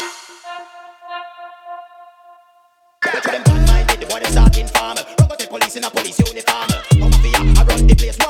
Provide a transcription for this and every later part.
Go them bad mind, the one that's talking farmer. Police in a police uniform. Mafia, I run the place.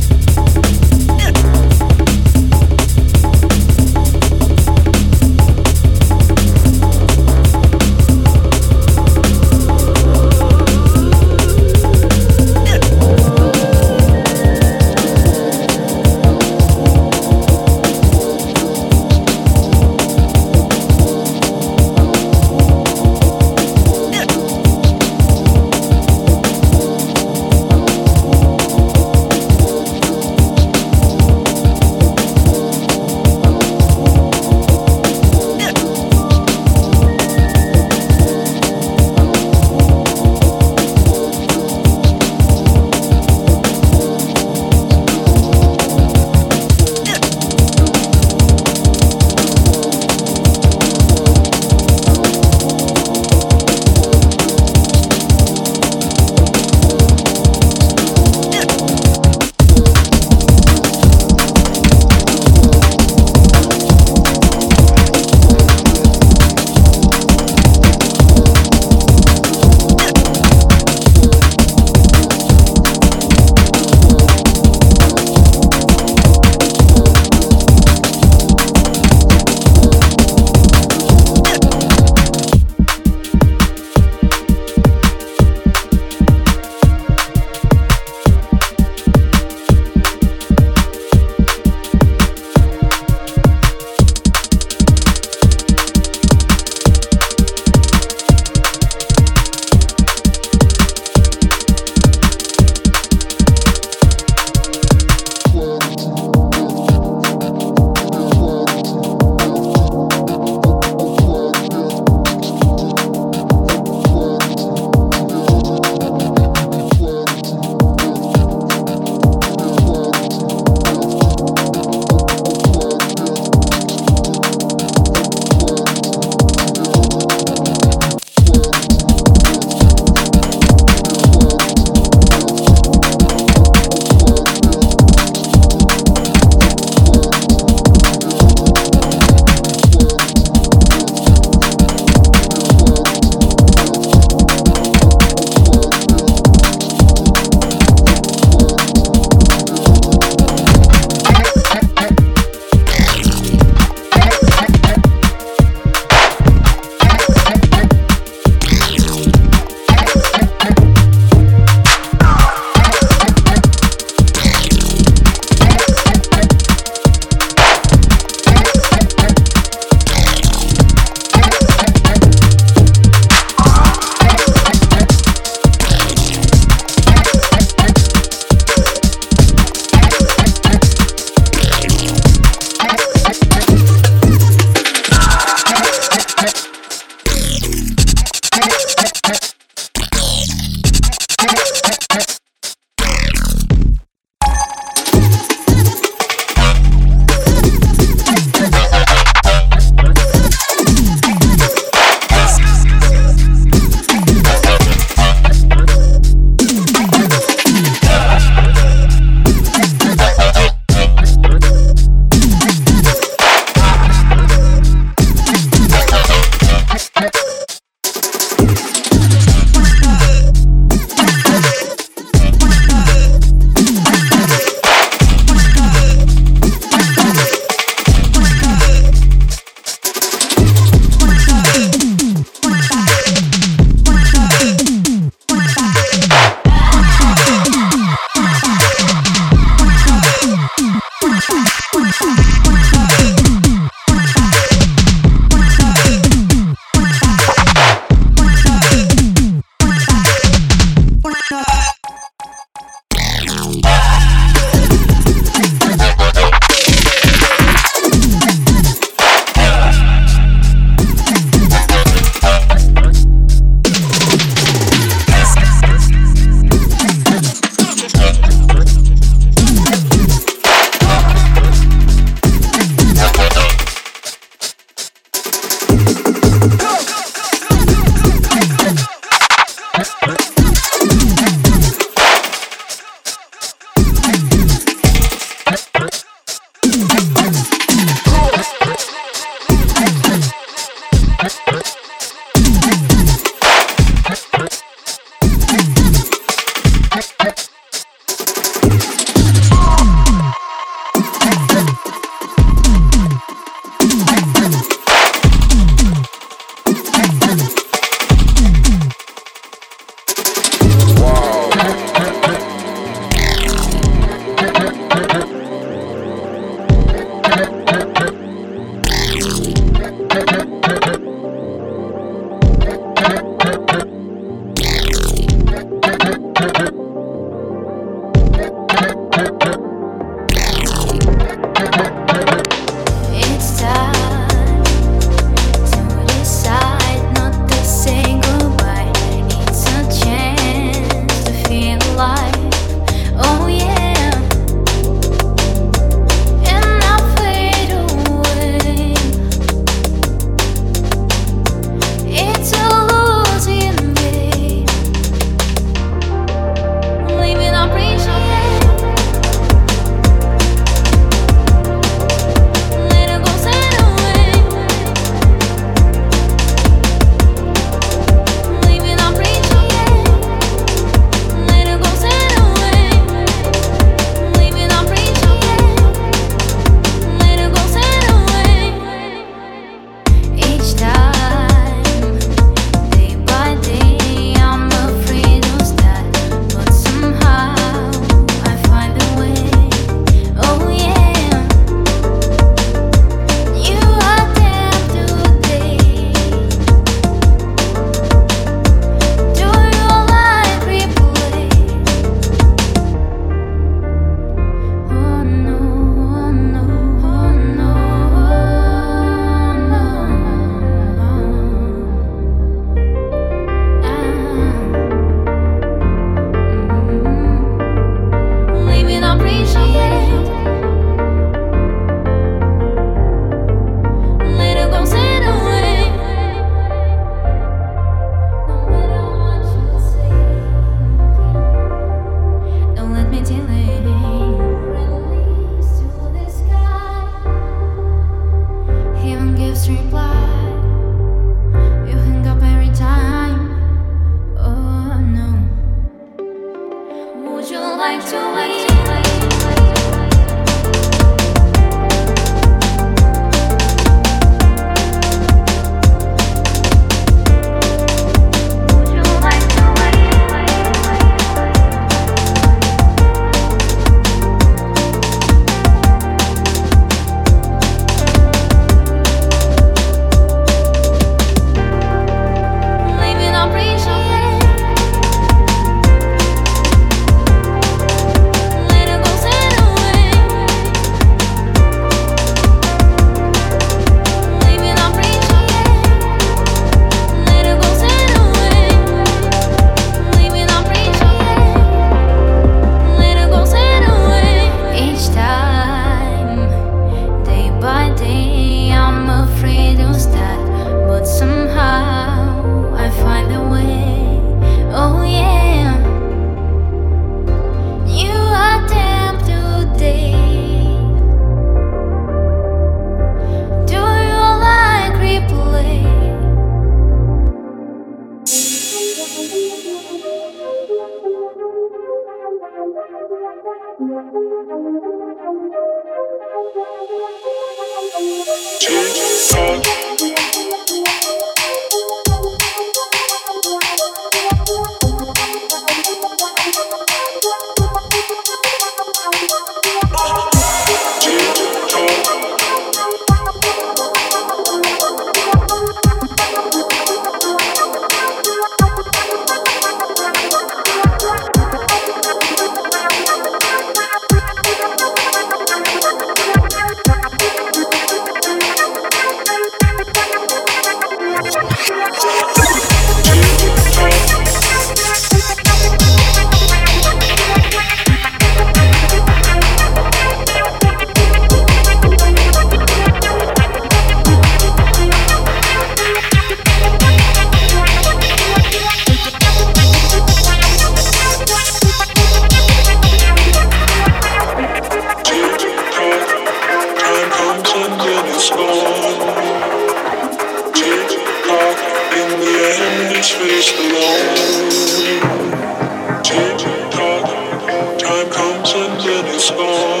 something that is gone.